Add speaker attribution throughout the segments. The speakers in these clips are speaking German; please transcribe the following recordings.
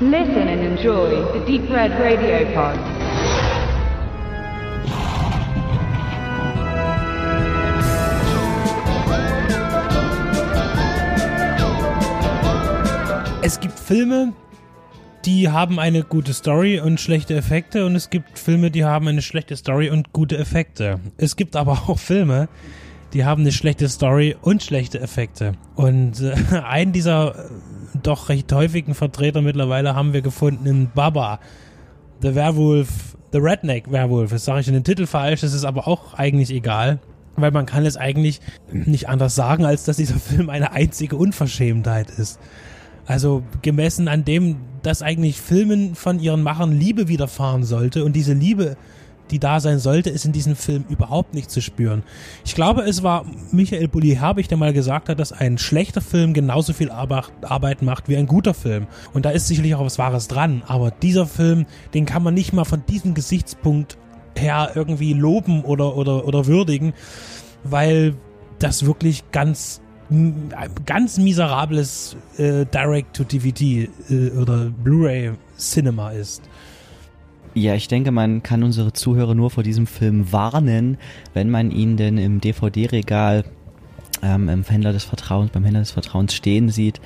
Speaker 1: Listen and enjoy the Deep Red Radio Pod.
Speaker 2: Es gibt Filme, die haben eine gute Story und schlechte Effekte und es gibt Filme, die haben eine schlechte Story und gute Effekte. Es gibt aber auch Filme, die haben eine schlechte Story und schlechte Effekte. Und äh, einen dieser doch recht häufigen Vertreter mittlerweile haben wir gefunden in Baba, The Werewolf, The Redneck Werewolf. Das sage ich in den Titel falsch, das ist aber auch eigentlich egal. Weil man kann es eigentlich nicht anders sagen, als dass dieser Film eine einzige Unverschämtheit ist. Also gemessen an dem, dass eigentlich Filmen von ihren Machern Liebe widerfahren sollte und diese Liebe, die da sein sollte, ist in diesem Film überhaupt nicht zu spüren. Ich glaube, es war Michael Bulli-Herbig, der mal gesagt hat, dass ein schlechter Film genauso viel Arbeit macht wie ein guter Film. Und da ist sicherlich auch was Wahres dran. Aber dieser Film, den kann man nicht mal von diesem Gesichtspunkt her irgendwie loben oder, oder, oder würdigen, weil das wirklich ganz ganz miserables äh, Direct-to-DVD äh, oder Blu-ray-Cinema ist.
Speaker 3: Ja, ich denke, man kann unsere Zuhörer nur vor diesem Film warnen, wenn man ihn denn im DVD-Regal ähm, im Händler des Vertrauens, beim Händler des Vertrauens stehen sieht,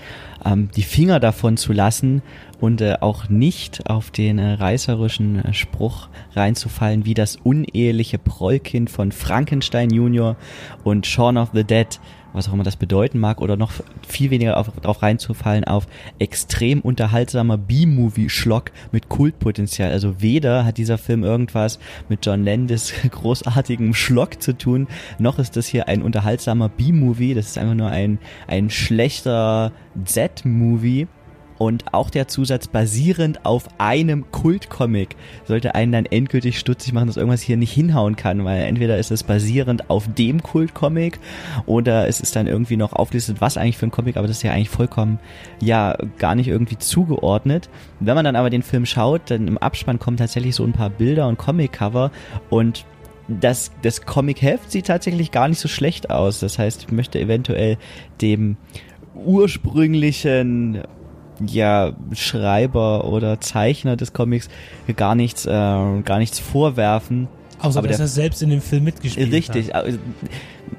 Speaker 3: ähm, die Finger davon zu lassen und äh, auch nicht auf den äh, reißerischen äh, Spruch reinzufallen, wie das uneheliche Prollkind von Frankenstein Jr. und Shaun of the Dead was auch immer das bedeuten mag, oder noch viel weniger auf, darauf reinzufallen auf extrem unterhaltsamer B-Movie-Schlock mit Kultpotenzial. Also weder hat dieser Film irgendwas mit John Landis großartigem Schlock zu tun, noch ist das hier ein unterhaltsamer B-Movie. Das ist einfach nur ein, ein schlechter Z-Movie und auch der Zusatz basierend auf einem Kultcomic sollte einen dann endgültig stutzig machen, dass irgendwas hier nicht hinhauen kann, weil entweder ist es basierend auf dem Kultcomic oder es ist dann irgendwie noch aufgelistet, was eigentlich für ein Comic, aber das ist ja eigentlich vollkommen, ja, gar nicht irgendwie zugeordnet. Wenn man dann aber den Film schaut, dann im Abspann kommen tatsächlich so ein paar Bilder und Comic-Cover und das, das Comic-Heft sieht tatsächlich gar nicht so schlecht aus. Das heißt, ich möchte eventuell dem ursprünglichen ja Schreiber oder Zeichner des Comics gar nichts äh, gar nichts vorwerfen.
Speaker 2: Außer aber dass der, er selbst in dem Film mitgespielt
Speaker 3: richtig,
Speaker 2: hat. Richtig.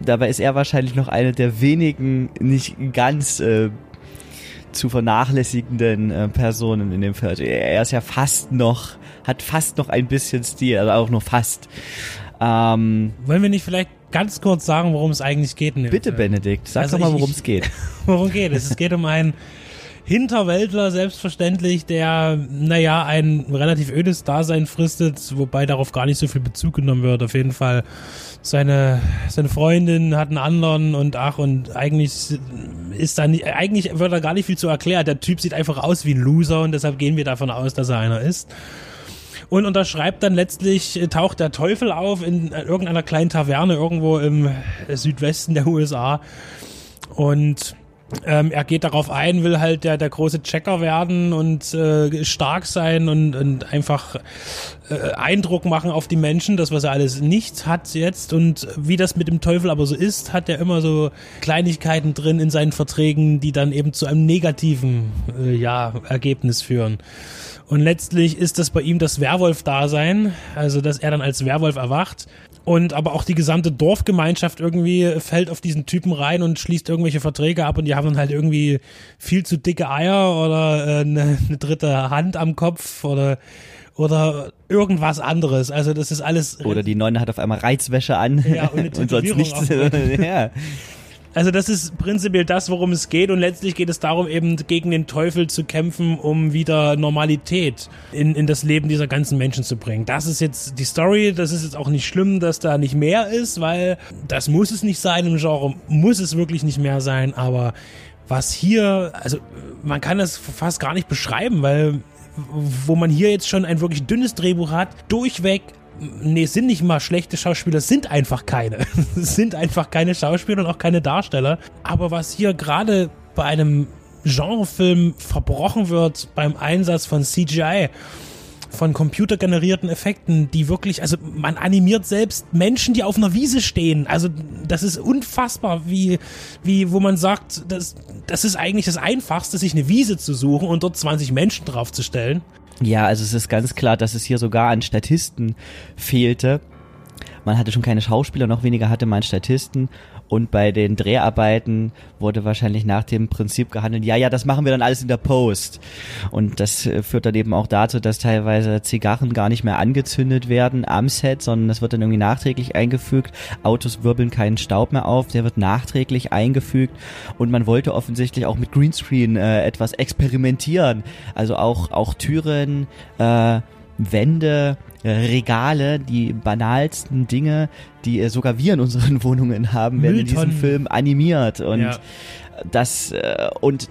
Speaker 3: Dabei ist er wahrscheinlich noch einer der wenigen nicht ganz äh, zu vernachlässigenden äh, Personen in dem Film. Also er ist ja fast noch, hat fast noch ein bisschen Stil, also auch nur fast.
Speaker 2: Ähm, Wollen wir nicht vielleicht ganz kurz sagen, worum es eigentlich geht?
Speaker 3: Bitte, Film? Benedikt, sag also doch mal, worum es geht.
Speaker 2: worum geht es? Es geht um einen Hinterwäldler selbstverständlich, der, naja, ein relativ ödes Dasein fristet, wobei darauf gar nicht so viel Bezug genommen wird. Auf jeden Fall seine, seine Freundin hat einen anderen und ach, und eigentlich ist da nicht, eigentlich wird da gar nicht viel zu erklären. Der Typ sieht einfach aus wie ein Loser und deshalb gehen wir davon aus, dass er einer ist und unterschreibt dann letztlich, taucht der Teufel auf in irgendeiner kleinen Taverne irgendwo im Südwesten der USA und ähm, er geht darauf ein, will halt der, der große Checker werden und äh, stark sein und, und einfach äh, Eindruck machen auf die Menschen, das was er alles nicht hat jetzt und wie das mit dem Teufel aber so ist, hat er immer so Kleinigkeiten drin in seinen Verträgen, die dann eben zu einem negativen äh, ja, Ergebnis führen. Und letztlich ist das bei ihm das Werwolf-Dasein, also dass er dann als Werwolf erwacht und aber auch die gesamte Dorfgemeinschaft irgendwie fällt auf diesen Typen rein und schließt irgendwelche Verträge ab und die haben dann halt irgendwie viel zu dicke Eier oder äh, eine, eine dritte Hand am Kopf oder oder irgendwas anderes. Also das ist alles.
Speaker 3: Oder die Neune hat auf einmal Reizwäsche an
Speaker 2: ja, und, und sonst nichts. ja. Also das ist prinzipiell das, worum es geht. Und letztlich geht es darum, eben gegen den Teufel zu kämpfen, um wieder Normalität in, in das Leben dieser ganzen Menschen zu bringen. Das ist jetzt die Story, das ist jetzt auch nicht schlimm, dass da nicht mehr ist, weil das muss es nicht sein. Im Genre, muss es wirklich nicht mehr sein, aber was hier, also man kann das fast gar nicht beschreiben, weil wo man hier jetzt schon ein wirklich dünnes Drehbuch hat, durchweg nee, sind nicht mal schlechte Schauspieler, sind einfach keine. sind einfach keine Schauspieler und auch keine Darsteller. Aber was hier gerade bei einem Genrefilm verbrochen wird beim Einsatz von CGI, von computergenerierten Effekten, die wirklich, also man animiert selbst Menschen, die auf einer Wiese stehen. Also das ist unfassbar, wie, wie, wo man sagt, das, das ist eigentlich das Einfachste, sich eine Wiese zu suchen und dort 20 Menschen draufzustellen.
Speaker 3: Ja, also es ist ganz klar, dass es hier sogar an Statisten fehlte. Man hatte schon keine Schauspieler, noch weniger hatte man Statisten. Und bei den Dreharbeiten wurde wahrscheinlich nach dem Prinzip gehandelt, ja, ja, das machen wir dann alles in der Post. Und das äh, führt dann eben auch dazu, dass teilweise Zigarren gar nicht mehr angezündet werden am Set, sondern das wird dann irgendwie nachträglich eingefügt. Autos wirbeln keinen Staub mehr auf, der wird nachträglich eingefügt. Und man wollte offensichtlich auch mit Greenscreen äh, etwas experimentieren. Also auch, auch Türen, äh, Wände, äh, Regale, die banalsten Dinge, die äh, sogar wir in unseren Wohnungen haben, werden in diesem Film animiert und ja. das äh, und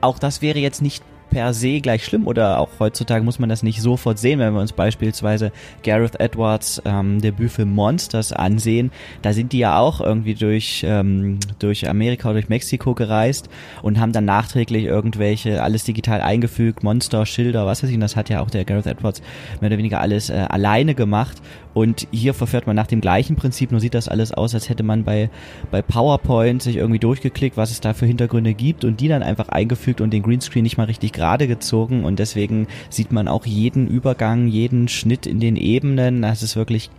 Speaker 3: auch das wäre jetzt nicht per se gleich schlimm oder auch heutzutage muss man das nicht sofort sehen, wenn wir uns beispielsweise Gareth Edwards ähm, Debütfilm Monsters ansehen. Da sind die ja auch irgendwie durch, ähm, durch Amerika oder durch Mexiko gereist und haben dann nachträglich irgendwelche, alles digital eingefügt, Monster, Schilder, was weiß ich, und das hat ja auch der Gareth Edwards mehr oder weniger alles äh, alleine gemacht und hier verfährt man nach dem gleichen Prinzip, nur sieht das alles aus, als hätte man bei, bei PowerPoint sich irgendwie durchgeklickt, was es da für Hintergründe gibt und die dann einfach eingefügt und den Greenscreen nicht mal richtig gerade gezogen und deswegen sieht man auch jeden Übergang, jeden Schnitt in den Ebenen. Das ist wirklich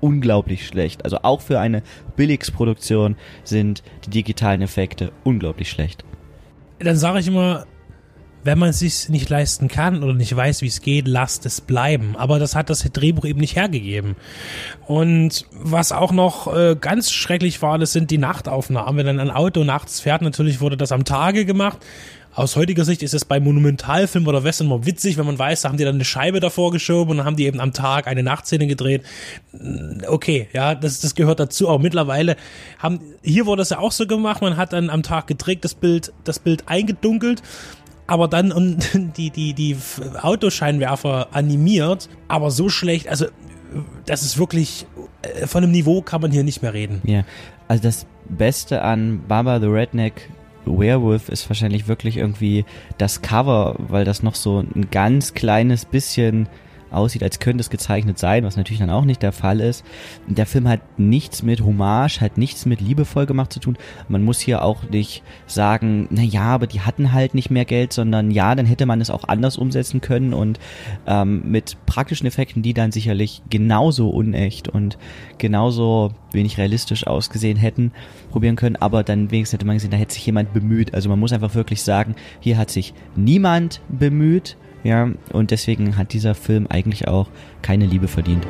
Speaker 3: unglaublich schlecht. Also auch für eine Billigsproduktion sind die digitalen Effekte unglaublich schlecht.
Speaker 2: Dann sage ich immer, wenn man es sich nicht leisten kann oder nicht weiß, wie es geht, lasst es bleiben. Aber das hat das Drehbuch eben nicht hergegeben. Und was auch noch äh, ganz schrecklich war, das sind die Nachtaufnahmen. Wenn dann ein Auto nachts fährt, natürlich wurde das am Tage gemacht. Aus heutiger Sicht ist es bei Monumentalfilmen oder Western immer witzig, wenn man weiß, da haben die dann eine Scheibe davor geschoben und dann haben die eben am Tag eine Nachtszene gedreht. Okay, ja, das, das gehört dazu. Aber mittlerweile haben, hier wurde es ja auch so gemacht, man hat dann am Tag gedreht, das Bild, das Bild eingedunkelt aber dann und die, die, die Autoscheinwerfer animiert, aber so schlecht, also das ist wirklich, äh, von einem Niveau kann man hier nicht mehr reden.
Speaker 3: Ja, also das Beste an Baba the Redneck Werewolf ist wahrscheinlich wirklich irgendwie das Cover, weil das noch so ein ganz kleines bisschen aussieht, als könnte es gezeichnet sein, was natürlich dann auch nicht der Fall ist. Der Film hat nichts mit Hommage, hat nichts mit liebevoll gemacht zu tun. Man muss hier auch nicht sagen, na ja, aber die hatten halt nicht mehr Geld, sondern ja, dann hätte man es auch anders umsetzen können und ähm, mit praktischen Effekten, die dann sicherlich genauso unecht und genauso wenig realistisch ausgesehen hätten, probieren können, aber dann wenigstens hätte man gesehen, da hätte sich jemand bemüht. Also man muss einfach wirklich sagen, hier hat sich niemand bemüht, ja, und deswegen hat dieser Film eigentlich auch keine Liebe verdient.